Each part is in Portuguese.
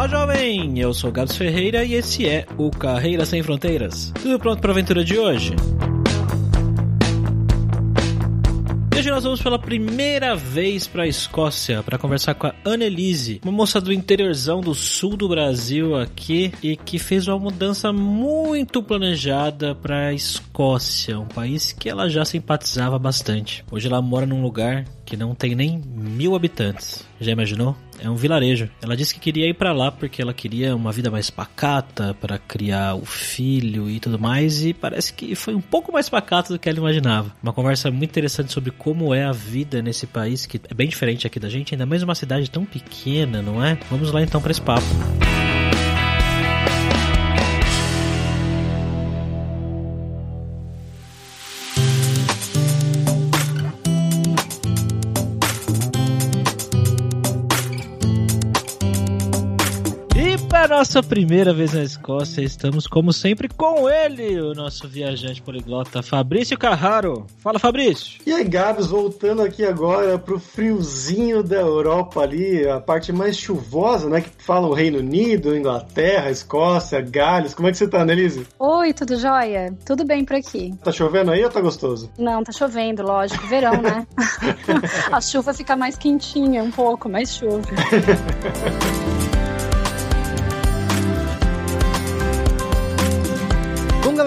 Olá, jovem! Eu sou Gabs Ferreira e esse é o Carreira Sem Fronteiras. Tudo pronto para a aventura de hoje? Hoje nós vamos pela primeira vez para a Escócia para conversar com a Annelise, uma moça do interiorzão do sul do Brasil aqui e que fez uma mudança muito planejada para a Escócia, um país que ela já simpatizava bastante. Hoje ela mora num lugar que não tem nem mil habitantes. Já imaginou? É um vilarejo. Ela disse que queria ir para lá porque ela queria uma vida mais pacata para criar o filho e tudo mais e parece que foi um pouco mais pacata do que ela imaginava. Uma conversa muito interessante sobre como é a vida nesse país que é bem diferente aqui da gente, ainda mais uma cidade tão pequena, não é? Vamos lá então para esse papo. Nossa primeira vez na Escócia, estamos como sempre com ele, o nosso viajante poliglota Fabrício Carraro. Fala, Fabrício. E aí, Gabs, voltando aqui agora pro friozinho da Europa ali, a parte mais chuvosa, né, que fala o Reino Unido, Inglaterra, Escócia, Gales. Como é que você tá, Annelise? Oi, tudo jóia? Tudo bem por aqui. Tá chovendo aí ou tá gostoso? Não, tá chovendo, lógico. Verão, né? a chuva fica mais quentinha um pouco, mais chuva.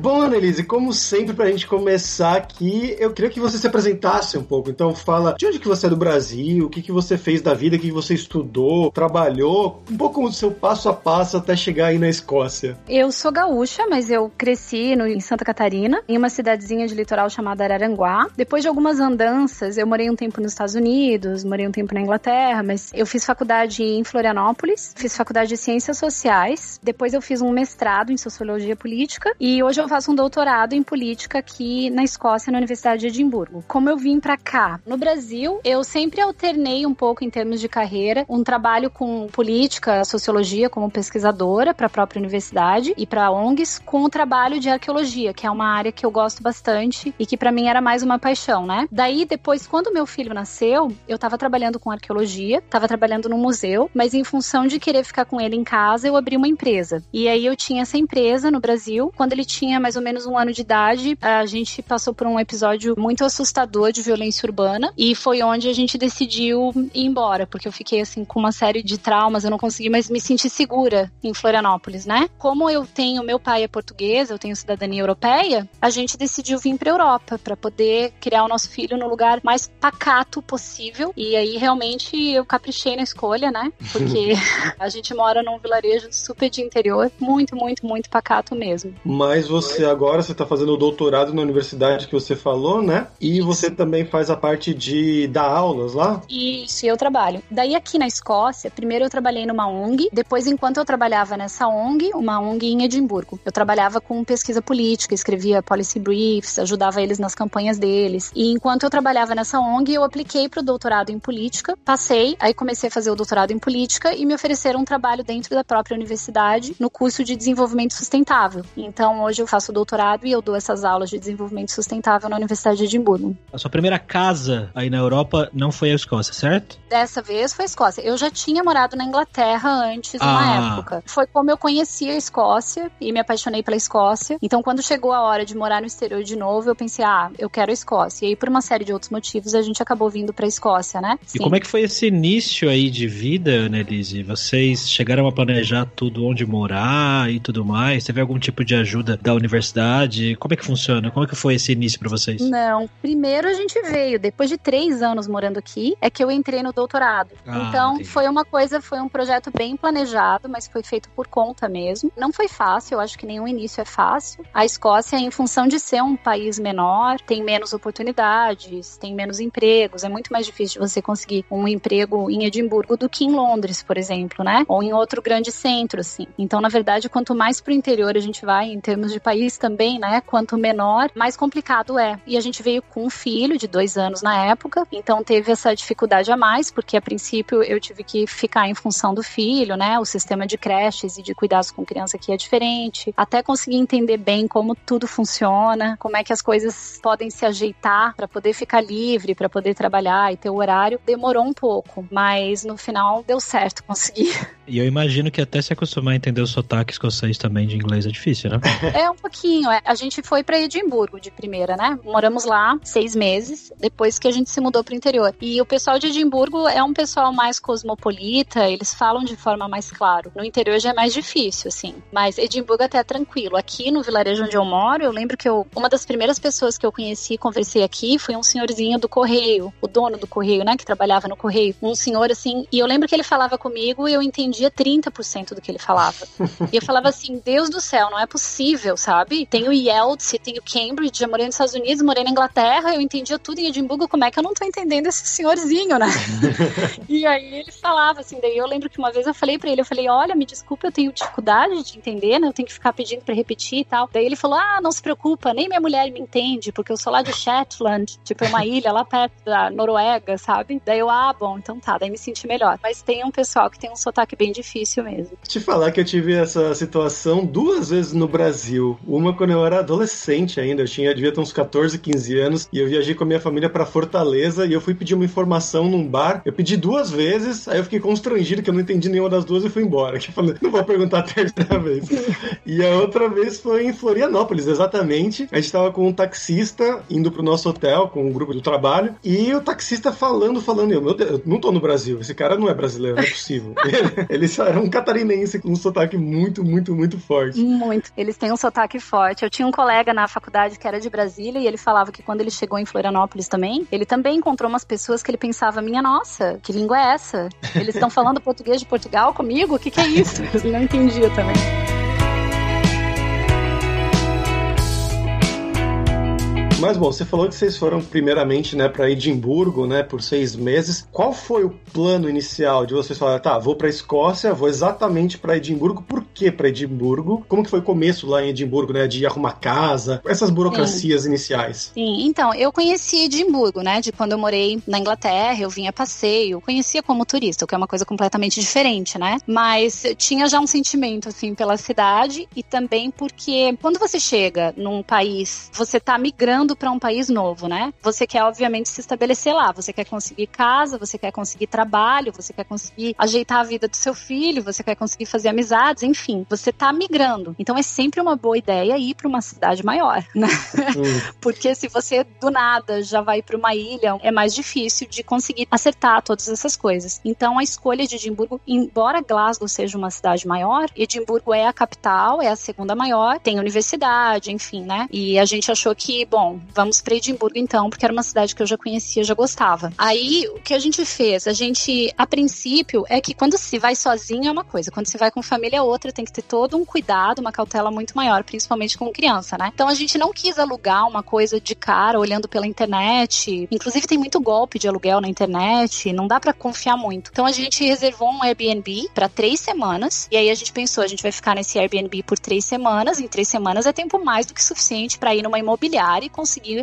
Bom, Annelise, como sempre, pra gente começar aqui, eu queria que você se apresentasse um pouco. Então, fala de onde que você é do Brasil, o que, que você fez da vida, o que, que você estudou, trabalhou, um pouco do seu passo a passo até chegar aí na Escócia. Eu sou gaúcha, mas eu cresci no, em Santa Catarina, em uma cidadezinha de litoral chamada Araranguá. Depois de algumas andanças, eu morei um tempo nos Estados Unidos, morei um tempo na Inglaterra, mas eu fiz faculdade em Florianópolis, fiz faculdade de Ciências Sociais, depois eu fiz um mestrado em Sociologia Política e hoje eu faço um doutorado em política aqui na Escócia, na Universidade de Edimburgo. Como eu vim para cá, no Brasil, eu sempre alternei um pouco em termos de carreira, um trabalho com política, sociologia como pesquisadora para a própria universidade e para ONGs, com o trabalho de arqueologia, que é uma área que eu gosto bastante e que para mim era mais uma paixão, né? Daí depois, quando meu filho nasceu, eu estava trabalhando com arqueologia, estava trabalhando no museu, mas em função de querer ficar com ele em casa, eu abri uma empresa. E aí eu tinha essa empresa no Brasil. Quando ele tinha mais ou menos um ano de idade, a gente passou por um episódio muito assustador de violência urbana e foi onde a gente decidiu ir embora, porque eu fiquei assim com uma série de traumas, eu não consegui mais me sentir segura em Florianópolis, né? Como eu tenho, meu pai é português, eu tenho cidadania europeia, a gente decidiu vir para Europa para poder criar o nosso filho no lugar mais pacato possível. E aí realmente eu caprichei na escolha, né? Porque a gente mora num vilarejo super de interior, muito, muito, muito pacato mesmo. Mas você você agora você está fazendo o doutorado na universidade que você falou, né? E você também faz a parte de dar aulas lá? Isso, eu trabalho. Daí aqui na Escócia, primeiro eu trabalhei numa ONG, depois enquanto eu trabalhava nessa ONG, uma ONG em Edimburgo, eu trabalhava com pesquisa política, escrevia policy briefs, ajudava eles nas campanhas deles. E enquanto eu trabalhava nessa ONG, eu apliquei para o doutorado em política, passei, aí comecei a fazer o doutorado em política e me ofereceram um trabalho dentro da própria universidade no curso de desenvolvimento sustentável. Então hoje eu faço faço doutorado e eu dou essas aulas de desenvolvimento sustentável na Universidade de Edimburgo. A sua primeira casa aí na Europa não foi a Escócia, certo? Dessa vez foi a Escócia. Eu já tinha morado na Inglaterra antes, ah. uma época. Foi como eu conheci a Escócia e me apaixonei pela Escócia. Então, quando chegou a hora de morar no exterior de novo, eu pensei, ah, eu quero a Escócia. E aí, por uma série de outros motivos, a gente acabou vindo pra Escócia, né? Sim. E como é que foi esse início aí de vida, Lizzie? Vocês chegaram a planejar tudo onde morar e tudo mais? Teve algum tipo de ajuda da universidade? Universidade? Como é que funciona? Como é que foi esse início para vocês? Não, primeiro a gente veio, depois de três anos morando aqui, é que eu entrei no doutorado. Ah, então entendi. foi uma coisa, foi um projeto bem planejado, mas foi feito por conta mesmo. Não foi fácil, eu acho que nenhum início é fácil. A Escócia, em função de ser um país menor, tem menos oportunidades, tem menos empregos, é muito mais difícil você conseguir um emprego em Edimburgo do que em Londres, por exemplo, né? Ou em outro grande centro, assim. Então, na verdade, quanto mais pro interior a gente vai, em termos de país também, né? Quanto menor, mais complicado é. E a gente veio com um filho de dois anos na época, então teve essa dificuldade a mais, porque a princípio eu tive que ficar em função do filho, né? O sistema de creches e de cuidados com criança aqui é diferente. Até conseguir entender bem como tudo funciona, como é que as coisas podem se ajeitar para poder ficar livre, para poder trabalhar e ter o horário, demorou um pouco, mas no final deu certo, consegui. E eu imagino que até se acostumar a entender o sotaque escocês também de inglês é difícil, né? É um pouquinho. É. A gente foi para Edimburgo de primeira, né? Moramos lá seis meses depois que a gente se mudou para o interior. E o pessoal de Edimburgo é um pessoal mais cosmopolita, eles falam de forma mais claro. No interior já é mais difícil, assim. Mas Edimburgo até é tranquilo. Aqui no vilarejo onde eu moro, eu lembro que eu, uma das primeiras pessoas que eu conheci e conversei aqui foi um senhorzinho do correio, o dono do correio, né? Que trabalhava no correio. Um senhor assim. E eu lembro que ele falava comigo e eu entendi entendia 30% do que ele falava. e eu falava assim, Deus do céu, não é possível, sabe? Tenho Yeltsin, tenho Cambridge, já morei nos Estados Unidos, morei na Inglaterra, eu entendia tudo em Edimburgo, como é que eu não tô entendendo esse senhorzinho, né? e aí ele falava assim, daí eu lembro que uma vez eu falei para ele, eu falei, olha, me desculpa, eu tenho dificuldade de entender, né? Eu tenho que ficar pedindo para repetir e tal. Daí ele falou, ah, não se preocupa, nem minha mulher me entende, porque eu sou lá de Shetland, tipo, é uma ilha lá perto da Noruega, sabe? Daí eu, ah, bom, então tá, daí me senti melhor. Mas tem um pessoal que tem um sotaque bem difícil mesmo. Te falar que eu tive essa situação duas vezes no Brasil. Uma quando eu era adolescente ainda, eu tinha devia ter uns 14, 15 anos, e eu viajei com a minha família para Fortaleza e eu fui pedir uma informação num bar. Eu pedi duas vezes, aí eu fiquei constrangido que eu não entendi nenhuma das duas e fui embora. Que eu falei, não vou perguntar a terceira vez. e a outra vez foi em Florianópolis, exatamente. A gente tava com um taxista indo pro nosso hotel com um grupo do trabalho e o taxista falando, falando, eu, meu Deus, eu não tô no Brasil, esse cara não é brasileiro, não é possível. ele, ele era um catarinense com um sotaque muito, muito, muito forte. Muito. Eles têm um sotaque forte. Eu tinha um colega na faculdade que era de Brasília e ele falava que quando ele chegou em Florianópolis também, ele também encontrou umas pessoas que ele pensava: minha nossa, que língua é essa? Eles estão falando português de Portugal comigo? O que, que é isso? Ele não entendia também. Mas bom, você falou que vocês foram primeiramente, né, para Edimburgo, né, por seis meses. Qual foi o plano inicial de vocês falar, tá, vou para Escócia, vou exatamente para Edimburgo? Por que para Edimburgo? Como que foi o começo lá em Edimburgo, né, de arrumar casa, essas burocracias Sim. iniciais? Sim, então eu conheci Edimburgo, né, de quando eu morei na Inglaterra, eu vinha passeio, conhecia como turista, o que é uma coisa completamente diferente, né? Mas tinha já um sentimento assim pela cidade e também porque quando você chega num país, você tá migrando para um país novo, né? Você quer, obviamente, se estabelecer lá. Você quer conseguir casa, você quer conseguir trabalho, você quer conseguir ajeitar a vida do seu filho, você quer conseguir fazer amizades, enfim. Você tá migrando. Então é sempre uma boa ideia ir para uma cidade maior, né? Hum. Porque se você do nada já vai para uma ilha, é mais difícil de conseguir acertar todas essas coisas. Então a escolha de Edimburgo, embora Glasgow seja uma cidade maior, Edimburgo é a capital, é a segunda maior, tem universidade, enfim, né? E a gente achou que, bom, vamos para Edimburgo então, porque era uma cidade que eu já conhecia, já gostava. Aí, o que a gente fez? A gente, a princípio, é que quando se vai sozinho é uma coisa, quando se vai com família é outra, tem que ter todo um cuidado, uma cautela muito maior, principalmente com criança, né? Então a gente não quis alugar uma coisa de cara olhando pela internet. Inclusive tem muito golpe de aluguel na internet, não dá para confiar muito. Então a gente reservou um Airbnb para três semanas e aí a gente pensou, a gente vai ficar nesse Airbnb por três semanas. Em três semanas é tempo mais do que suficiente para ir numa imobiliária e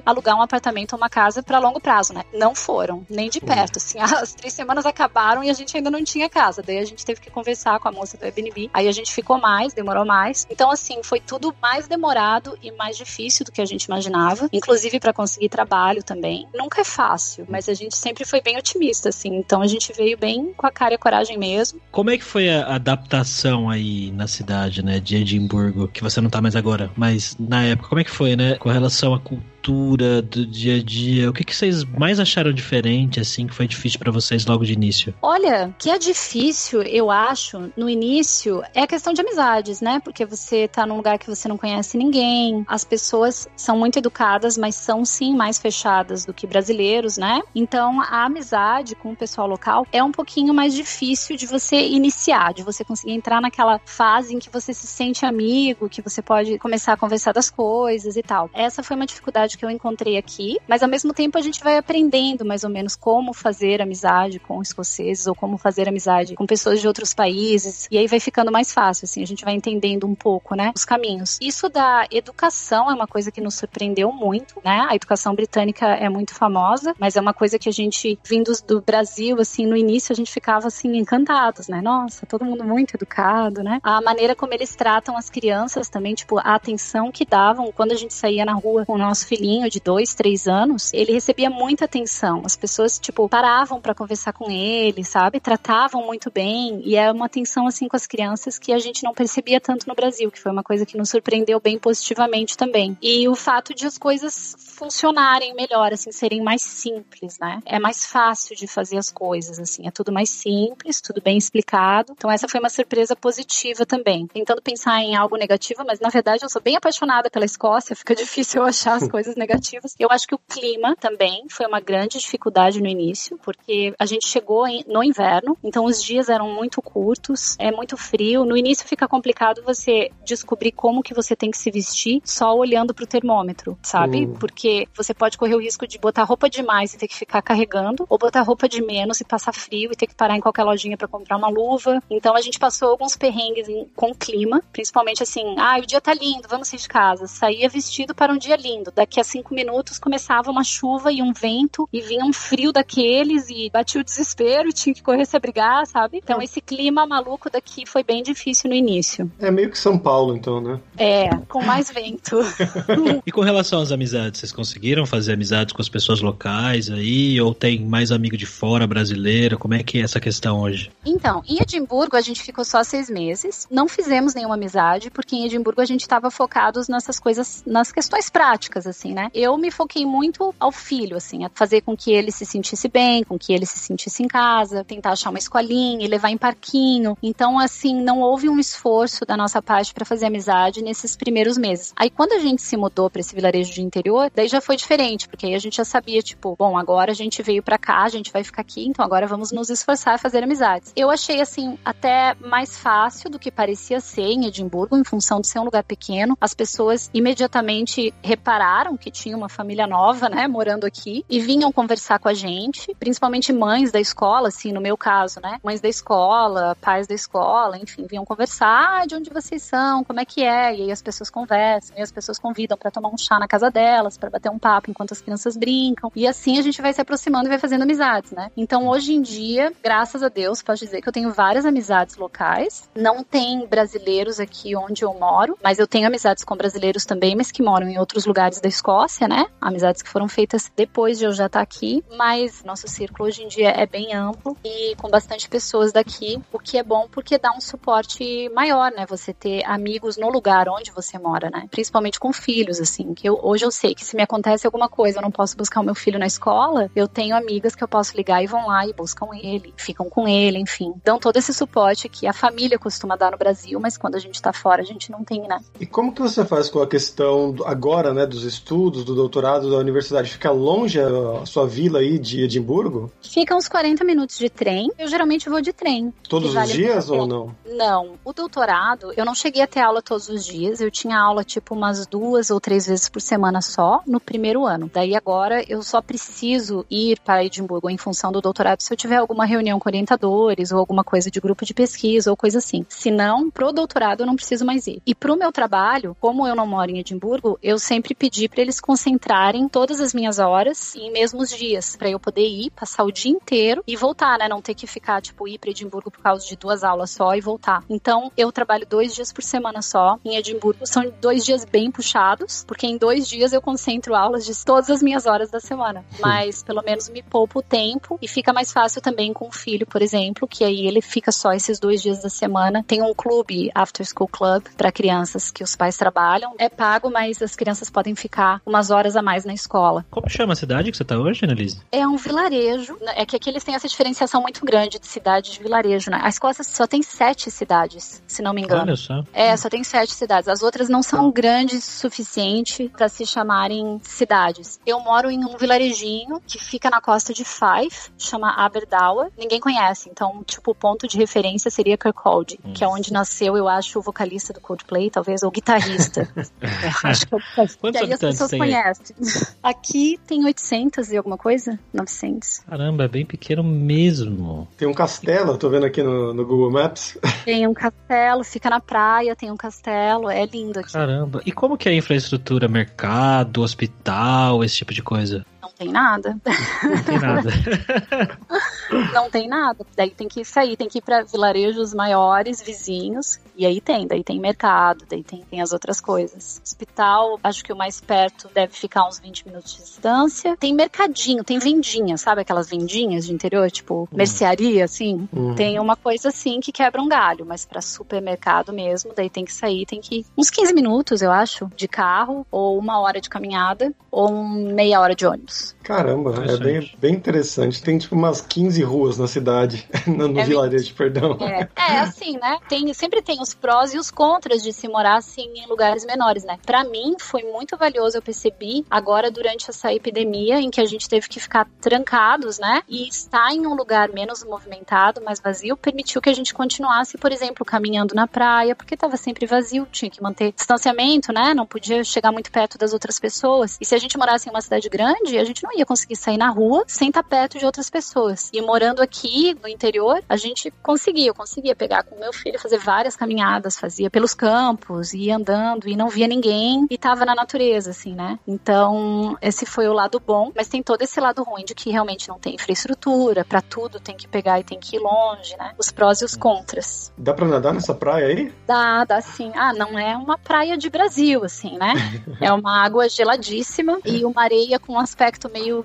alugar um apartamento ou uma casa para longo prazo, né? Não foram, nem de perto. Assim, as três semanas acabaram e a gente ainda não tinha casa. Daí a gente teve que conversar com a moça do Airbnb. Aí a gente ficou mais, demorou mais. Então, assim, foi tudo mais demorado e mais difícil do que a gente imaginava. Inclusive para conseguir trabalho também. Nunca é fácil, mas a gente sempre foi bem otimista, assim. Então a gente veio bem com a cara e a coragem mesmo. Como é que foi a adaptação aí na cidade, né, de Edimburgo, que você não tá mais agora, mas na época, como é que foi, né, com relação à cultura? Do dia a dia? O que, que vocês mais acharam diferente, assim, que foi difícil para vocês logo de início? Olha, que é difícil, eu acho, no início, é a questão de amizades, né? Porque você tá num lugar que você não conhece ninguém, as pessoas são muito educadas, mas são sim mais fechadas do que brasileiros, né? Então a amizade com o pessoal local é um pouquinho mais difícil de você iniciar, de você conseguir entrar naquela fase em que você se sente amigo, que você pode começar a conversar das coisas e tal. Essa foi uma dificuldade que eu encontrei aqui, mas ao mesmo tempo a gente vai aprendendo mais ou menos como fazer amizade com escoceses ou como fazer amizade com pessoas de outros países, e aí vai ficando mais fácil, assim, a gente vai entendendo um pouco, né, os caminhos. Isso da educação é uma coisa que nos surpreendeu muito, né? A educação britânica é muito famosa, mas é uma coisa que a gente, vindos do Brasil, assim, no início a gente ficava, assim, encantados, né? Nossa, todo mundo muito educado, né? A maneira como eles tratam as crianças também, tipo, a atenção que davam quando a gente saía na rua com o nosso filhinho de dois, três anos, ele recebia muita atenção. As pessoas, tipo, paravam para conversar com ele, sabe? Tratavam muito bem e é uma atenção, assim, com as crianças que a gente não percebia tanto no Brasil, que foi uma coisa que nos surpreendeu bem positivamente também. E o fato de as coisas funcionarem melhor, assim, serem mais simples, né? É mais fácil de fazer as coisas, assim, é tudo mais simples, tudo bem explicado. Então essa foi uma surpresa positiva também. Tentando pensar em algo negativo, mas na verdade eu sou bem apaixonada pela Escócia, fica difícil eu achar as coisas negativas. Eu acho que o clima também foi uma grande dificuldade no início, porque a gente chegou no inverno, então os dias eram muito curtos, é muito frio. No início fica complicado você descobrir como que você tem que se vestir só olhando pro termômetro, sabe? Uhum. Porque você pode correr o risco de botar roupa demais e ter que ficar carregando, ou botar roupa de menos e passar frio e ter que parar em qualquer lojinha para comprar uma luva. Então a gente passou alguns perrengues em, com clima, principalmente assim, ah, o dia tá lindo, vamos sair de casa. Saía vestido para um dia lindo. Daqui a cinco minutos começava uma chuva e um vento e vinha um frio daqueles e batia o desespero e tinha que correr se abrigar, sabe? Então esse clima maluco daqui foi bem difícil no início. É meio que São Paulo, então, né? É, com mais vento. e com relação às amizades, vocês conseguiram fazer amizades com as pessoas locais aí? Ou tem mais amigo de fora, brasileiro? Como é que é essa questão hoje? Então, em Edimburgo a gente ficou só seis meses. Não fizemos nenhuma amizade, porque em Edimburgo a gente estava focados nessas coisas, nas questões práticas, assim, né? Eu me foquei muito ao filho, assim, a fazer com que ele se sentisse bem, com que ele se sentisse em casa, tentar achar uma escolinha e levar em parquinho. Então, assim, não houve um esforço da nossa parte para fazer amizade nesses primeiros meses. Aí, quando a gente se mudou para esse vilarejo de interior, daí já foi diferente, porque aí a gente já sabia, tipo, bom, agora a gente veio para cá, a gente vai ficar aqui, então agora vamos nos esforçar a fazer amizades. Eu achei, assim, até mais fácil do que parecia ser em Edimburgo, em função de ser um lugar pequeno. As pessoas imediatamente repararam que tinha uma família nova, né, morando aqui, e vinham conversar com a gente, principalmente mães da escola, assim, no meu caso, né, mães da escola, pais da escola, enfim, vinham conversar, ah, de onde vocês são, como é que é, e aí as pessoas conversam, e as pessoas convidam para tomar um chá na casa delas, para bater um papo enquanto as crianças brincam. E assim a gente vai se aproximando e vai fazendo amizades, né? Então hoje em dia, graças a Deus, posso dizer que eu tenho várias amizades locais. Não tem brasileiros aqui onde eu moro, mas eu tenho amizades com brasileiros também, mas que moram em outros lugares da Escócia, né? Amizades que foram feitas depois de eu já estar aqui, mas nosso círculo hoje em dia é bem amplo e com bastante pessoas daqui, o que é bom porque dá um suporte maior, né? Você ter amigos no lugar onde você mora, né? Principalmente com filhos, assim, que eu, hoje eu sei que se me acontece alguma coisa, eu não posso buscar o meu filho na escola, eu tenho amigas que eu posso ligar e vão lá e buscam ele, ficam com ele, enfim. Dão todo esse suporte que a família costuma dar no Brasil, mas quando a gente tá fora, a gente não tem, né? E como que você faz com a questão agora, né, dos estudos, do doutorado da universidade? Fica longe a sua vila aí de Edimburgo? Fica uns 40 minutos de trem. Eu geralmente vou de trem. Todos vale os dias ou não? Não. O doutorado, eu não cheguei a ter aula todos os dias. Eu tinha aula tipo umas duas ou três vezes por semana só no primeiro ano. Daí agora eu só preciso ir para Edimburgo em função do doutorado se eu tiver alguma reunião com orientadores ou alguma coisa de grupo de pesquisa ou coisa assim. Se não, pro doutorado eu não preciso mais ir. E pro meu trabalho, como eu não moro em Edimburgo, eu sempre pedi para eles concentrarem todas as minhas horas em mesmos dias, para eu poder ir, passar o dia inteiro e voltar, né? Não ter que ficar, tipo, ir para Edimburgo por causa de duas aulas só e voltar. Então, eu trabalho dois dias por semana só em Edimburgo. São dois dias bem puxados, porque em dois dias eu concentro aulas de todas as minhas horas da semana. Mas pelo menos me poupa o tempo e fica mais fácil também com o filho, por exemplo, que aí ele fica só esses dois dias da semana. Tem um clube, After School Club, para crianças que os pais trabalham. É pago, mas as crianças podem ficar ficar umas horas a mais na escola. Como chama a cidade que você tá hoje, Annelise? É um vilarejo. né? É que aqui eles têm essa diferenciação muito grande de cidade e de vilarejo, né? A Escócia só tem sete cidades, se não me engano. Olha só. É, só tem sete cidades. As outras não são grandes o suficiente para se chamarem cidades. Eu moro em um vilarejinho que fica na costa de Fife, chama Aberdawa. Ninguém conhece, então, tipo, o ponto de referência seria Kirkcaldy, que é onde nasceu, eu acho, o vocalista do Coldplay, talvez, ou o guitarrista. É, acho que, que Quantos habitantes pessoas tem aí? conhecem. Aqui tem 800 e alguma coisa? 900. Caramba, é bem pequeno mesmo. Tem um castelo, eu tô vendo aqui no, no Google Maps. Tem um castelo, fica na praia, tem um castelo, é lindo aqui. Caramba. E como que é a infraestrutura? Mercado, hospital, esse tipo de coisa? Não tem nada. Não tem nada. Não tem nada. Daí tem que sair, tem que ir para vilarejos maiores, vizinhos, e aí tem, daí tem mercado, daí tem, tem as outras coisas. Hospital, acho que o mais perto deve ficar uns 20 minutos de distância. Tem mercadinho, tem vendinha, sabe aquelas vendinhas de interior, tipo mercearia, assim? Uhum. Tem uma coisa assim que quebra um galho, mas para supermercado mesmo, daí tem que sair, tem que ir uns 15 minutos, eu acho, de carro, ou uma hora de caminhada, ou meia hora de ônibus. Yes. Caramba, é bem, bem interessante. Tem tipo umas 15 ruas na cidade, no, no É vilarejo, perdão. É, é assim, né? Tem, sempre tem os prós e os contras de se morar assim em lugares menores, né? Pra mim foi muito valioso, eu percebi agora durante essa epidemia em que a gente teve que ficar trancados, né? E estar em um lugar menos movimentado, mais vazio, permitiu que a gente continuasse, por exemplo, caminhando na praia, porque estava sempre vazio, tinha que manter distanciamento, né? Não podia chegar muito perto das outras pessoas. E se a gente morasse em uma cidade grande, a gente não ia conseguir sair na rua sem estar perto de outras pessoas. E morando aqui no interior, a gente conseguia, eu conseguia pegar com meu filho, fazer várias caminhadas, fazia pelos campos, ia andando e não via ninguém e tava na natureza, assim, né? Então, esse foi o lado bom, mas tem todo esse lado ruim de que realmente não tem infraestrutura, pra tudo tem que pegar e tem que ir longe, né? Os prós e os contras. Dá pra nadar nessa praia aí? Dá, dá sim. Ah, não é uma praia de Brasil, assim, né? É uma água geladíssima e uma areia com um aspecto meio, meio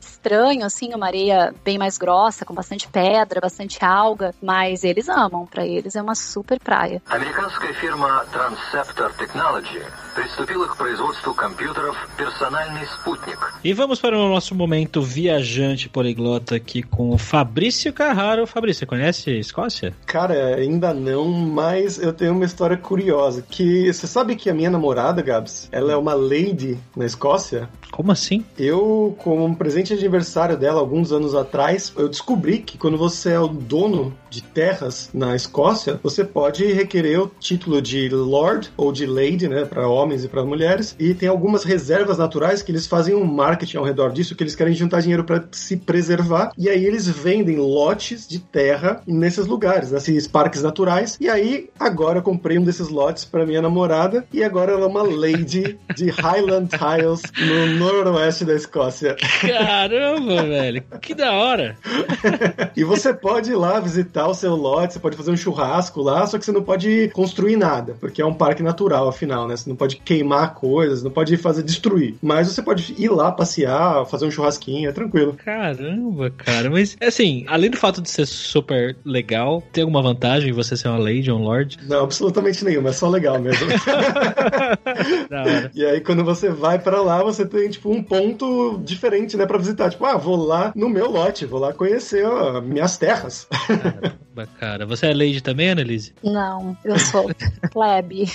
estranho, assim, uma areia bem mais grossa, com bastante pedra, bastante alga, mas eles amam, pra eles é uma super praia. Американская фирма Transceptor Technology приступила к производству компьютеров «Персональный спутник». E vamos para o nosso momento viajante poliglota aqui com o Fabrício Carraro. Fabrício, você conhece a Escócia? Cara, ainda não, mas eu tenho uma história curiosa. Que você sabe que a minha namorada, Gabs, ela é uma lady na Escócia? Como assim? Eu, como um presente de aniversário dela, alguns anos atrás, eu descobri que quando você é o dono de terras na Escócia, você pode requerer o título de Lord ou de Lady, né, para homens e para mulheres, e tem algumas reservas naturais que eles fazem um marketing ao redor disso, que eles querem juntar dinheiro para se preservar, e aí eles vendem lotes de terra nesses lugares, nesses parques naturais. E aí, agora eu comprei um desses lotes para minha namorada, e agora ela é uma lady de Highland Tiles no noroeste da Escócia. Caramba, velho, que da hora. E você pode ir lá visitar o seu lote, você pode fazer um churrasco lá, só que você não pode construir nada, porque é um parque natural, afinal, né? Você não pode queimar coisas, não pode fazer destruir. Mas você pode ir lá passear, fazer um churrasquinho, é tranquilo. Caramba, cara. Mas, assim, além do fato de ser super legal, tem alguma vantagem você ser uma lady, um lord? Não, absolutamente nenhuma, é só legal mesmo. E aí, quando você vai pra lá, você tem, tipo, um ponto diferente, né, pra visitar. Tipo, ah, vou lá no meu lote, vou lá conhecer ó, minhas terras. Cara. Você é lady também, Annelise? Não, eu sou plebe.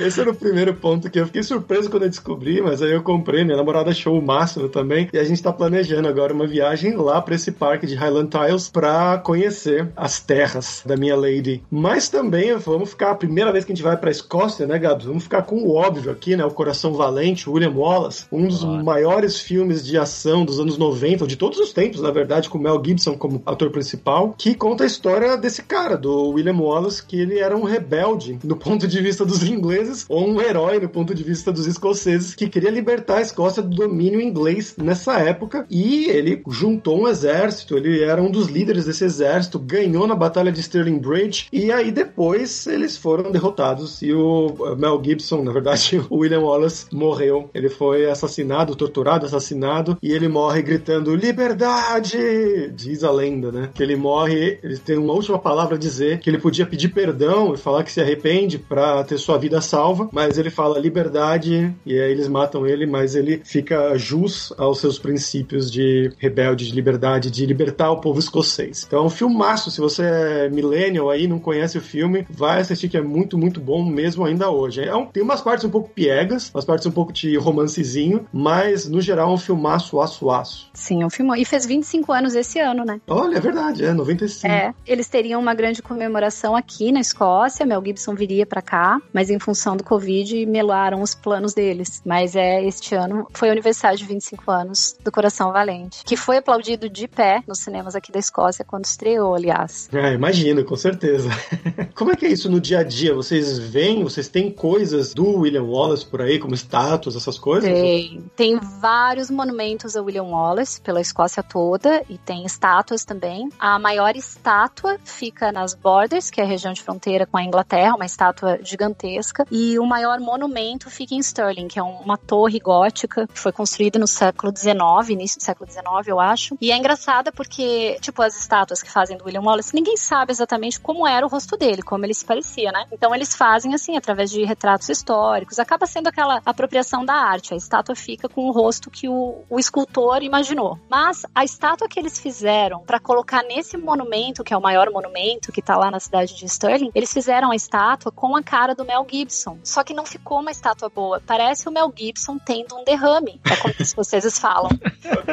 Esse era o primeiro ponto que eu fiquei surpreso quando eu descobri, mas aí eu comprei, minha namorada achou o máximo também, e a gente tá planejando agora uma viagem lá pra esse parque de Highland Tiles pra conhecer as terras da minha lady. Mas também vamos ficar, a primeira vez que a gente vai pra Escócia, né, Gabs? Vamos ficar com o óbvio aqui, né, o Coração Valente, William Wallace, um dos Claro. maiores filmes de ação dos anos 90, ou de todos os tempos, na verdade, com Mel Gibson como ator principal, que conta a história desse cara, do William Wallace, que ele era um rebelde no ponto de vista dos ingleses, ou um herói no ponto de vista dos escoceses, que queria libertar a Escócia do domínio inglês nessa época, e ele juntou um exército, ele era um dos líderes desse exército, ganhou na Batalha de Stirling Bridge, e aí depois eles foram derrotados, e o Mel Gibson, na verdade, o William Wallace morreu. Ele foi assassinado, torturado, assassinado, e ele morre gritando liberdade! Diz a lenda, né? Que ele morre, ele tem uma última palavra a dizer, que ele podia pedir perdão e falar que se arrepende pra ter sua vida salva, mas ele fala liberdade e aí eles matam ele, mas ele fica jus aos seus princípios de rebelde, de liberdade, de libertar o povo escocês. Então é um filmaço, se você é millennial aí, não conhece o filme, vai assistir que é muito, muito bom mesmo ainda hoje. É um, tem umas partes um pouco piegas, umas partes um pouco de romancezinho, mas no geral é um filmaço aço aço. Sim, é um filme. E fez 25 anos esse ano, né? Olha, é verdade, é 95. É, eles teriam uma grande comemoração aqui na Escócia, Mel Gibson viria para cá, mas em função do Covid melaram os planos deles. Mas é este ano foi o aniversário de 25 anos do Coração Valente, que foi aplaudido de pé nos cinemas aqui da Escócia quando estreou, aliás. É, imagino, com certeza. Como é que é isso no dia a dia? Vocês veem, vocês têm coisas do William Wallace por aí, como estátuas, essas coisas? Tem. Tem vários monumentos a William Wallace pela Escócia toda e tem estátuas também. A maior estátua fica nas Borders, que é a região de fronteira com a Inglaterra, uma estátua gigantesca. E o maior monumento fica em Stirling, que é uma torre gótica que foi construída no século XIX, início do século XIX, eu acho. E é engraçada porque, tipo, as estátuas que fazem do William Wallace, ninguém sabe exatamente como era o rosto dele, como ele se parecia, né? Então eles fazem assim, através de retratos históricos. Acaba sendo aquela apropriação da arte. A estátua fica com o rosto que o, o escultor imaginou. Mas a estátua que eles fizeram para colocar nesse monumento, que é o maior monumento que tá lá na cidade de Stirling, eles fizeram a estátua com a cara do Mel Gibson. Só que não ficou uma estátua boa. Parece o Mel Gibson tendo um derrame. É como os vocês falam.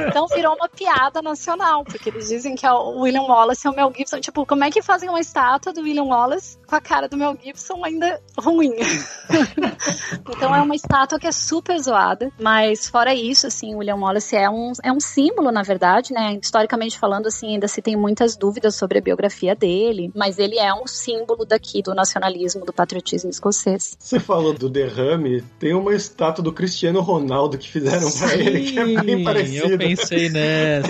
Então virou uma piada nacional, porque eles dizem que é o William Wallace é o Mel Gibson. Tipo, como é que fazem uma estátua do William Wallace com a cara do Mel Gibson ainda ruim? então é uma estátua que é super zoada, mas fora isso, assim, o William Wallace é um, é um símbolo, na verdade, né? Historicamente falando, assim, ainda se tem muitas dúvidas sobre a biografia dele, mas ele é um símbolo daqui do nacionalismo, do patriotismo escocês. Você falou do derrame, tem uma estátua do Cristiano Ronaldo que fizeram Sim, pra ele, que é bem parecida. Eu pensei nessa.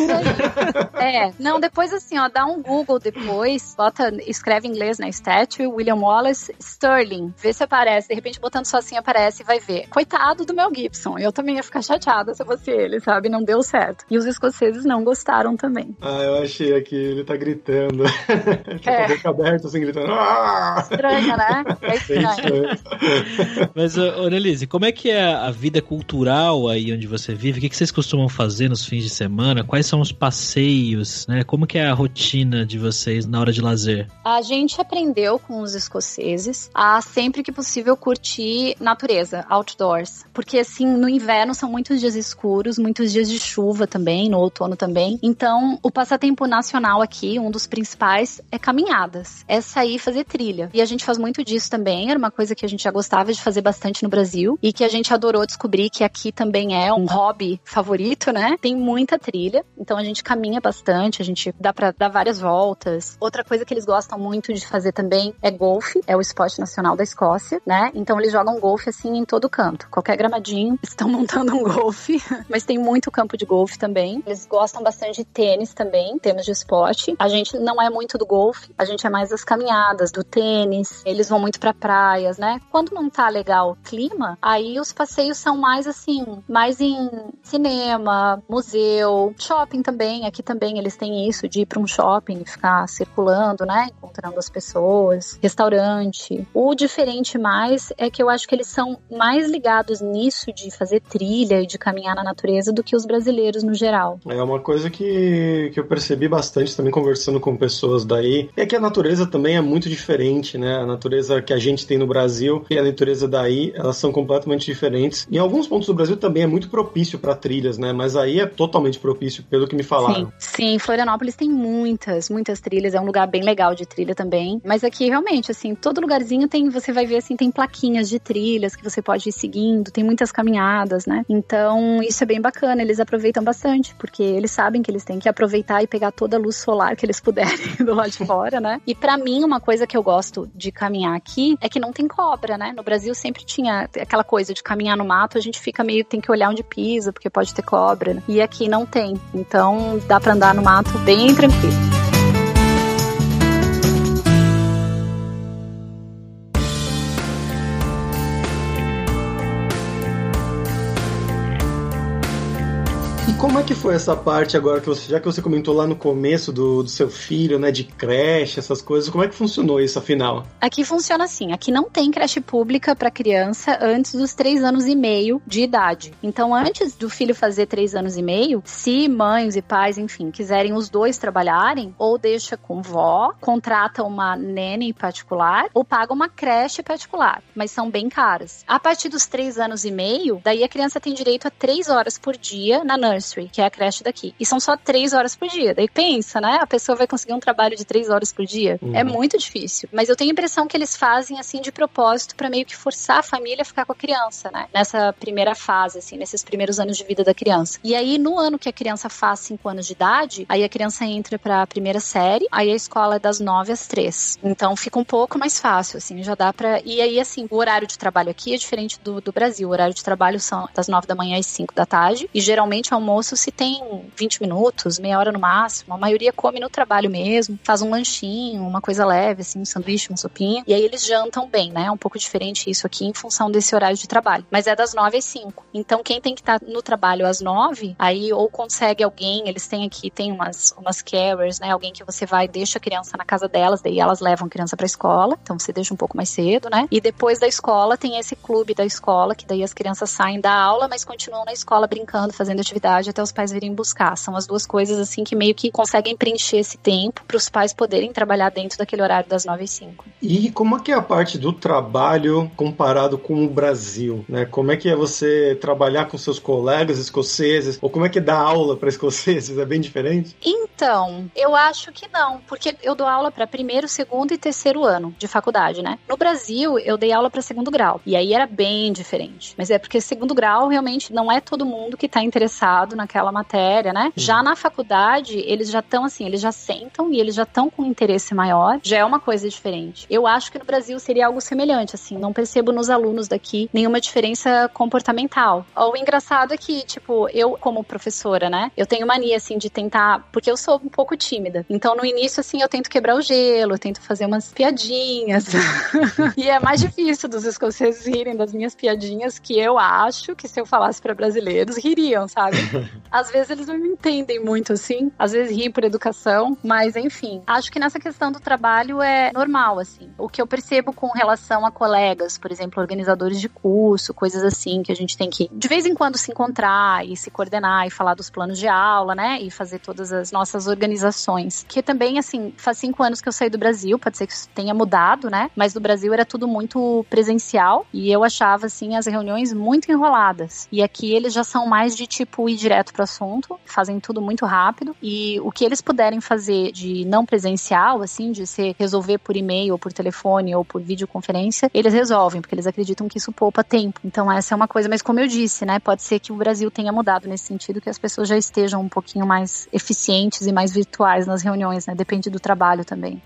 é, não, depois assim, ó, dá um Google depois, bota, escreve em inglês, né, statue, William Wallace, Sterling, vê se aparece, de repente botando só assim aparece e vai ver. Coitado do Mel Gibson, eu também ia ficar chateada se fosse ele, sabe, não deu certo. E os escoceses não gostaram também. Ah, eu achei aqui, ele tá gritando. tá é. com a boca aberta, assim, gritando. Ah! Estranho, né? É estranho. Mas, Orelise, como é que é a vida cultural aí onde você vive? O que vocês costumam fazer nos fins de semana? Quais são os passeios, né? Como que é a rotina de vocês na hora de lazer? A gente aprendeu com os escoceses a sempre que possível curtir natureza, outdoors. Porque assim, no inverno são muitos dias escuros, muitos dias de chuva também, no outono também. Então, o passatempo nacional aqui, um dos principais, é caminhadas. É sair fazer trilha. E a gente faz muito disso também, era uma coisa que a gente já gostava de fazer bastante no Brasil e que a gente adorou descobrir que aqui também é um hobby favorito, né? Tem muita trilha, então a gente caminha bastante, a gente dá para dar várias voltas. Outra coisa que eles gostam muito de fazer também é golfe, é o esporte nacional da Escócia, né? Então eles jogam golfe assim em todo canto. Qualquer gramadinho, estão montando um golfe, mas tem muito campo de golfe também. Eles gostam bastante de tênis também, temos de esporte. A gente não é muito do golfe, a gente é mais das caminhadas, do tênis. Eles vão muito para praias, né? Quando não tá legal o clima, aí os passeios são mais assim, mais em cinema, museu, shopping também. Aqui também eles têm isso de ir para um shopping e ficar circulando, né? Encontrando as pessoas, restaurante. O diferente mais é que eu acho que eles são mais ligados nisso de fazer trilha e de caminhar na natureza do que os brasileiros no geral. É uma coisa que, que eu percebi bastante também conversando com pessoas daí, é que a natureza também é muito diferente, né? A natureza que a gente tem no Brasil e a natureza daí, elas são completamente diferentes. Em alguns pontos do Brasil também é muito propício para trilhas, né? Mas aí é totalmente propício, pelo que me falaram. Sim, sim, Florianópolis tem muitas, muitas trilhas, é um lugar bem legal de trilha também. Mas aqui realmente, assim, todo lugarzinho tem, você vai ver assim, tem plaquinhas de trilhas que você pode ir seguindo, tem muitas caminhadas, né? Então, isso é bem bacana, eles aproveitam bastante, porque eles sabem que eles têm que aproveitar e pegar toda a luz solar que eles puderem do lado de fora, né? E para mim, uma coisa que eu gosto de caminhar aqui é que não tem cobra, né? No Brasil sempre tinha aquela coisa de caminhar no mato, a gente fica meio, tem que olhar onde pisa, porque pode ter cobra, né? E aqui não tem. Então, dá para andar no mato bem tranquilo. Como é que foi essa parte agora que você, já que você comentou lá no começo do, do seu filho, né, de creche, essas coisas, como é que funcionou isso afinal? Aqui funciona assim, aqui não tem creche pública para criança antes dos três anos e meio de idade. Então, antes do filho fazer três anos e meio, se mães e pais, enfim, quiserem os dois trabalharem, ou deixa com vó, contrata uma nene particular, ou paga uma creche particular, mas são bem caras. A partir dos três anos e meio, daí a criança tem direito a três horas por dia na nursery nursery, que é a creche daqui. E são só três horas por dia. Daí pensa, né? A pessoa vai conseguir um trabalho de três horas por dia. Uhum. É muito difícil. Mas eu tenho a impressão que eles fazem assim de propósito para meio que forçar a família a ficar com a criança, né? Nessa primeira fase, assim, nesses primeiros anos de vida da criança. E aí, no ano que a criança faz cinco anos de idade, aí a criança entra para a primeira série, aí a escola é das nove às três. Então fica um pouco mais fácil, assim, já dá para. E aí, assim, o horário de trabalho aqui é diferente do, do Brasil. O horário de trabalho são das nove da manhã às cinco da tarde. E geralmente almoço almoço se tem 20 minutos, meia hora no máximo. A maioria come no trabalho mesmo, faz um lanchinho, uma coisa leve, assim, um sanduíche, uma sopinha. E aí eles jantam bem, né? É um pouco diferente isso aqui em função desse horário de trabalho. Mas é das 9 às 5. Então quem tem que estar tá no trabalho às 9, aí ou consegue alguém, eles têm aqui, tem umas, umas carers, né? Alguém que você vai, deixa a criança na casa delas, daí elas levam a criança pra escola. Então você deixa um pouco mais cedo, né? E depois da escola tem esse clube da escola, que daí as crianças saem da aula, mas continuam na escola brincando, fazendo atividade até os pais virem buscar. São as duas coisas assim que meio que conseguem preencher esse tempo para os pais poderem trabalhar dentro daquele horário das 9 às 5. E como é que é a parte do trabalho comparado com o Brasil, né? Como é que é você trabalhar com seus colegas escoceses ou como é que é dar aula para escoceses? É bem diferente? Então, eu acho que não, porque eu dou aula para primeiro, segundo e terceiro ano de faculdade, né? No Brasil, eu dei aula para segundo grau. E aí era bem diferente. Mas é porque segundo grau realmente não é todo mundo que está interessado naquela matéria, né? Já na faculdade, eles já estão assim, eles já sentam e eles já estão com um interesse maior. Já é uma coisa diferente. Eu acho que no Brasil seria algo semelhante, assim. Não percebo nos alunos daqui nenhuma diferença comportamental. O engraçado é que, tipo, eu, como professora, né? Eu tenho mania, assim, de tentar. Porque eu sou um pouco tímida. Então, no início, assim, eu tento quebrar o gelo, eu tento fazer umas piadinhas. e é mais difícil dos escoceses rirem das minhas piadinhas, que eu acho que se eu falasse para brasileiros, ririam, sabe? Às vezes eles não me entendem muito assim, às vezes riem por educação, mas enfim. Acho que nessa questão do trabalho é normal, assim. O que eu percebo com relação a colegas, por exemplo, organizadores de curso, coisas assim, que a gente tem que de vez em quando se encontrar e se coordenar e falar dos planos de aula, né? E fazer todas as nossas organizações. Que também, assim, faz cinco anos que eu saí do Brasil, pode ser que isso tenha mudado, né? Mas no Brasil era tudo muito presencial e eu achava, assim, as reuniões muito enroladas. E aqui eles já são mais de tipo ir direto pro assunto, fazem tudo muito rápido e o que eles puderem fazer de não presencial, assim, de ser resolver por e-mail ou por telefone ou por videoconferência, eles resolvem, porque eles acreditam que isso poupa tempo. Então essa é uma coisa, mas como eu disse, né, pode ser que o Brasil tenha mudado nesse sentido, que as pessoas já estejam um pouquinho mais eficientes e mais virtuais nas reuniões, né? Depende do trabalho também.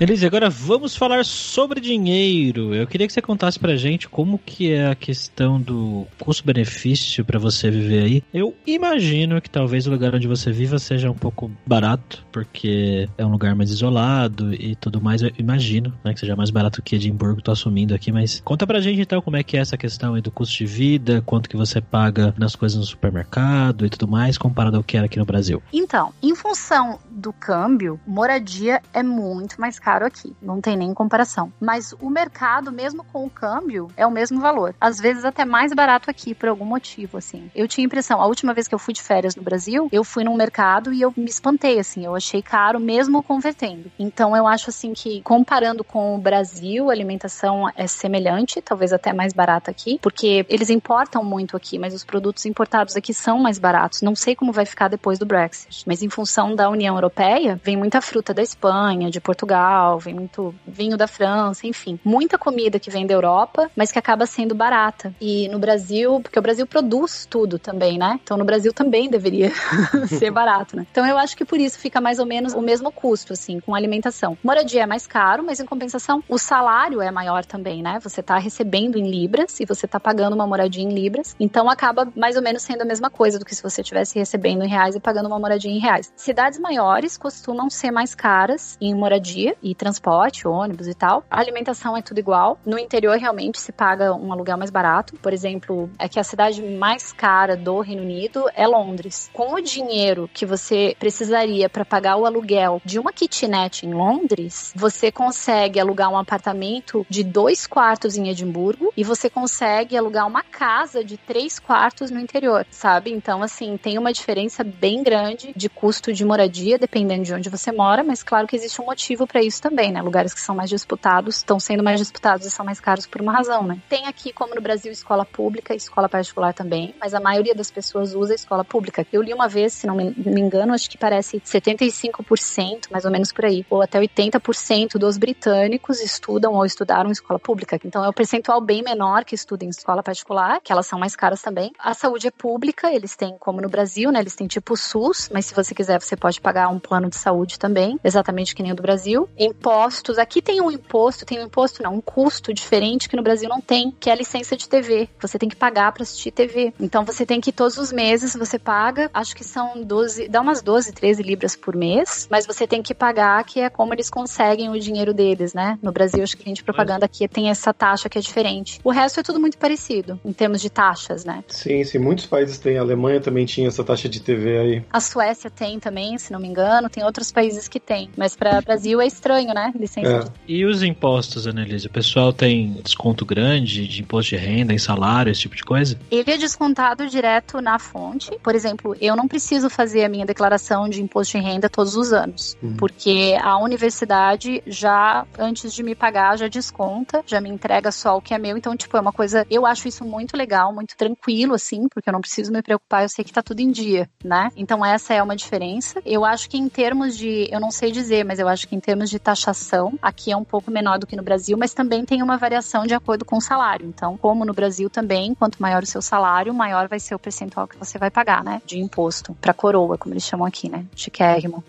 Elise, agora vamos falar sobre dinheiro. Eu queria que você contasse pra gente como que é a questão do custo-benefício para você viver aí. Eu imagino que talvez o lugar onde você viva seja um pouco barato, porque é um lugar mais isolado e tudo mais. Eu imagino, né, que seja mais barato que Edimburgo, tô assumindo aqui, mas conta pra gente então como é que é essa questão aí do custo de vida, quanto que você paga nas coisas no supermercado e tudo mais, comparado ao que era aqui no Brasil. Então, em função do câmbio, moradia é muito mais caro aqui, não tem nem comparação. Mas o mercado, mesmo com o câmbio, é o mesmo valor. Às vezes até mais barato aqui, por algum motivo, assim. Eu tinha impressão, a última vez que eu fui de férias no Brasil, eu fui num mercado e eu me espantei, assim, eu achei caro mesmo convertendo. Então eu acho, assim, que comparando com o Brasil, a alimentação é semelhante, talvez até mais barata aqui, porque eles importam muito aqui, mas os produtos importados aqui são mais baratos. Não sei como vai ficar depois do Brexit, mas em função da União Europeia, vem muita fruta da Espanha, de Portugal, Portugal, vem muito vinho da França, enfim. Muita comida que vem da Europa, mas que acaba sendo barata. E no Brasil, porque o Brasil produz tudo também, né? Então no Brasil também deveria ser barato, né? Então eu acho que por isso fica mais ou menos o mesmo custo, assim, com alimentação. Moradia é mais caro, mas em compensação, o salário é maior também, né? Você tá recebendo em libras e você tá pagando uma moradia em libras. Então acaba mais ou menos sendo a mesma coisa do que se você estivesse recebendo em reais e pagando uma moradia em reais. Cidades maiores costumam ser mais caras em moradia e transporte, ônibus e tal. A alimentação é tudo igual. No interior, realmente, se paga um aluguel mais barato. Por exemplo, é que a cidade mais cara do Reino Unido é Londres. Com o dinheiro que você precisaria para pagar o aluguel de uma kitnet em Londres, você consegue alugar um apartamento de dois quartos em Edimburgo e você consegue alugar uma casa de três quartos no interior, sabe? Então, assim, tem uma diferença bem grande de custo de moradia, dependendo de onde você mora, mas claro que existe um motivo para isso também, né? Lugares que são mais disputados estão sendo mais disputados e são mais caros por uma razão, né? Tem aqui, como no Brasil, escola pública, escola particular também, mas a maioria das pessoas usa escola pública. Eu li uma vez, se não me engano, acho que parece 75%, mais ou menos por aí, ou até 80% dos britânicos estudam ou estudaram escola pública. Então é um percentual bem menor que estuda em escola particular, que elas são mais caras também. A saúde é pública, eles têm, como no Brasil, né? Eles têm tipo SUS, mas se você quiser, você pode pagar um plano de saúde também, exatamente que nem o do Brasil. Impostos, aqui tem um imposto, tem um imposto não, um custo diferente que no Brasil não tem, que é a licença de TV. Você tem que pagar para assistir TV. Então você tem que todos os meses você paga, acho que são 12, dá umas 12, 13 libras por mês, mas você tem que pagar, que é como eles conseguem o dinheiro deles, né? No Brasil, acho que a gente propaganda aqui tem essa taxa que é diferente. O resto é tudo muito parecido, em termos de taxas, né? Sim, sim, muitos países têm. A Alemanha também tinha essa taxa de TV aí. A Suécia tem também, se não me engano, tem outros países que tem. Mas para Brasil é estranho, né? Licença é. de... E os impostos, Annelise? O pessoal tem desconto grande de imposto de renda, em salário, esse tipo de coisa? Ele é descontado direto na fonte. Por exemplo, eu não preciso fazer a minha declaração de imposto de renda todos os anos, uhum. porque a universidade já, antes de me pagar, já desconta, já me entrega só o que é meu. Então, tipo, é uma coisa. Eu acho isso muito legal, muito tranquilo, assim, porque eu não preciso me preocupar, eu sei que tá tudo em dia, né? Então, essa é uma diferença. Eu acho que em termos de. Eu não sei dizer, mas eu acho que em termos de taxação, aqui é um pouco menor do que no Brasil, mas também tem uma variação de acordo com o salário. Então, como no Brasil também, quanto maior o seu salário, maior vai ser o percentual que você vai pagar, né? De imposto. Pra coroa, como eles chamam aqui, né? Chiquérrimo.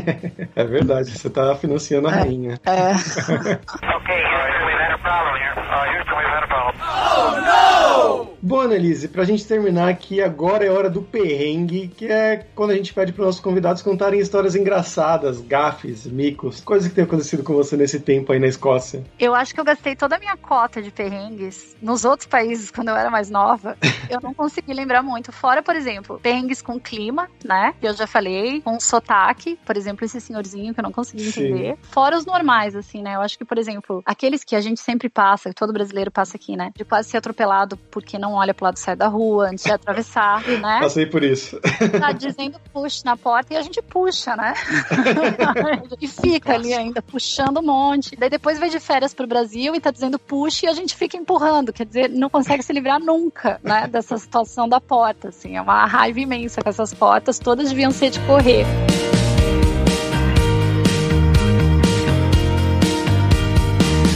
é verdade, você tá financiando a é. rainha. É. ok, Oh no! Bom, Annelise, pra gente terminar aqui, agora é hora do perrengue, que é quando a gente pede para nossos convidados contarem histórias engraçadas, gafes, micos, coisas que tem acontecido com você nesse tempo aí na Escócia. Eu acho que eu gastei toda a minha cota de perrengues nos outros países quando eu era mais nova. eu não consegui lembrar muito. Fora, por exemplo, perrengues com clima, né? Eu já falei, com sotaque, por exemplo, esse senhorzinho que eu não consegui entender. Sim. Fora os normais, assim, né? Eu acho que, por exemplo, aqueles que a gente sempre passa, que todo brasileiro passa aqui, né? De quase ser atropelado porque não olha pro lado certo da rua antes de atravessar, né? Passei por isso. Tá dizendo push na porta e a gente puxa, né? e fica ali ainda puxando um monte. Daí depois vai de férias pro Brasil e tá dizendo push e a gente fica empurrando. Quer dizer, não consegue se livrar nunca, né? Dessa situação da porta, assim. É uma raiva imensa com essas portas. Todas deviam ser de correr.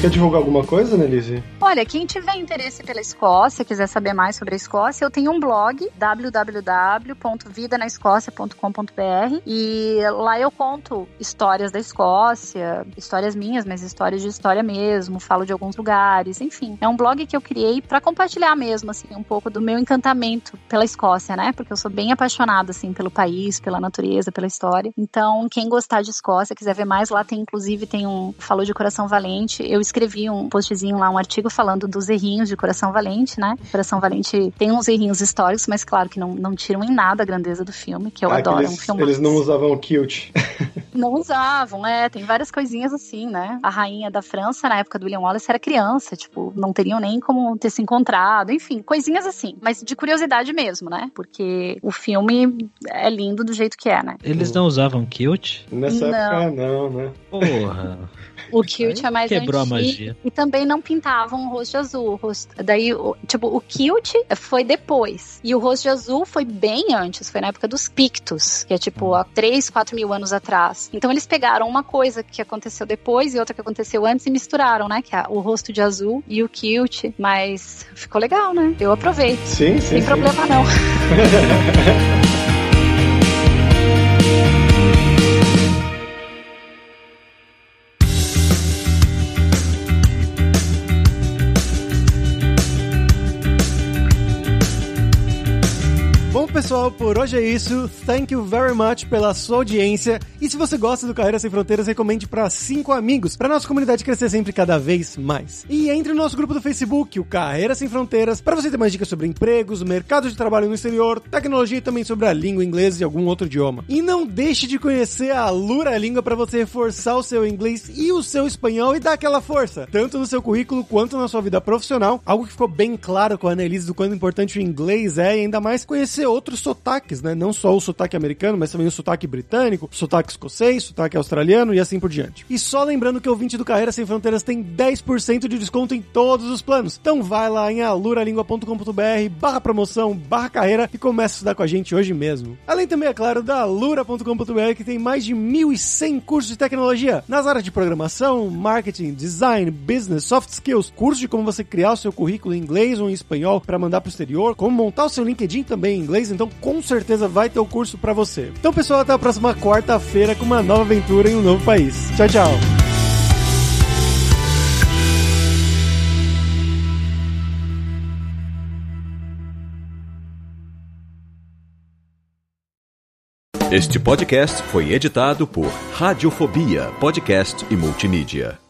Quer divulgar alguma coisa, Nelise? Olha, quem tiver interesse pela Escócia, quiser saber mais sobre a Escócia, eu tenho um blog www.vidanaescócia.com.br e lá eu conto histórias da Escócia, histórias minhas, mas histórias de história mesmo, falo de alguns lugares, enfim. É um blog que eu criei para compartilhar mesmo assim um pouco do meu encantamento pela Escócia, né? Porque eu sou bem apaixonada assim pelo país, pela natureza, pela história. Então, quem gostar de Escócia, quiser ver mais, lá tem inclusive tem um falou de Coração Valente. Eu escrevi um postzinho lá, um artigo falando dos errinhos de Coração Valente, né? Coração Valente tem uns errinhos históricos, mas claro que não, não tiram em nada a grandeza do filme, que eu ah, adoro. Eles, é um filme. Eles não usavam o kilt. não usavam, é. Tem várias coisinhas assim, né? A rainha da França, na época do William Wallace, era criança, tipo, não teriam nem como ter se encontrado, enfim, coisinhas assim. Mas de curiosidade mesmo, né? Porque o filme é lindo do jeito que é, né? Eles não usavam kilt? Nessa não. época, não, né? Porra. O kilt é mais Quebrou antigo, a magia. E também não pintavam o rosto azul. O rosto, daí, o, tipo, o kilt foi depois. E o rosto de azul foi bem antes. Foi na época dos Pictos, que é tipo há 3, 4 mil anos atrás. Então eles pegaram uma coisa que aconteceu depois e outra que aconteceu antes e misturaram, né? Que é o rosto de azul e o kilt. Mas ficou legal, né? Eu aprovei. Sim, sim. Sem sim. problema não. pessoal, por hoje é isso. Thank you very much pela sua audiência. E se você gosta do Carreira Sem Fronteiras, recomende para cinco amigos, para nossa comunidade crescer sempre cada vez mais. E entre no nosso grupo do Facebook, o Carreira Sem Fronteiras, para você ter mais dicas sobre empregos, mercado de trabalho no exterior, tecnologia e também sobre a língua inglesa e algum outro idioma. E não deixe de conhecer a Lura Língua para você reforçar o seu inglês e o seu espanhol e dar aquela força, tanto no seu currículo quanto na sua vida profissional. Algo que ficou bem claro com a Annelise do quanto importante o inglês é e ainda mais conhecer outros sotaques, né? Não só o sotaque americano, mas também o sotaque britânico, o sotaque escocês, o sotaque australiano e assim por diante. E só lembrando que o 20 do Carreira Sem Fronteiras tem 10% de desconto em todos os planos. Então vai lá em aluralingua.com.br barra promoção, barra carreira e começa a estudar com a gente hoje mesmo. Além também, é claro, da alura.com.br que tem mais de 1.100 cursos de tecnologia nas áreas de programação, marketing, design, business, soft skills, cursos de como você criar o seu currículo em inglês ou em espanhol para mandar pro exterior, como montar o seu LinkedIn também em inglês, então com certeza vai ter o curso para você. Então, pessoal, até a próxima quarta-feira com uma nova aventura em um novo país. Tchau, tchau. Este podcast foi editado por Radiofobia, podcast e multimídia.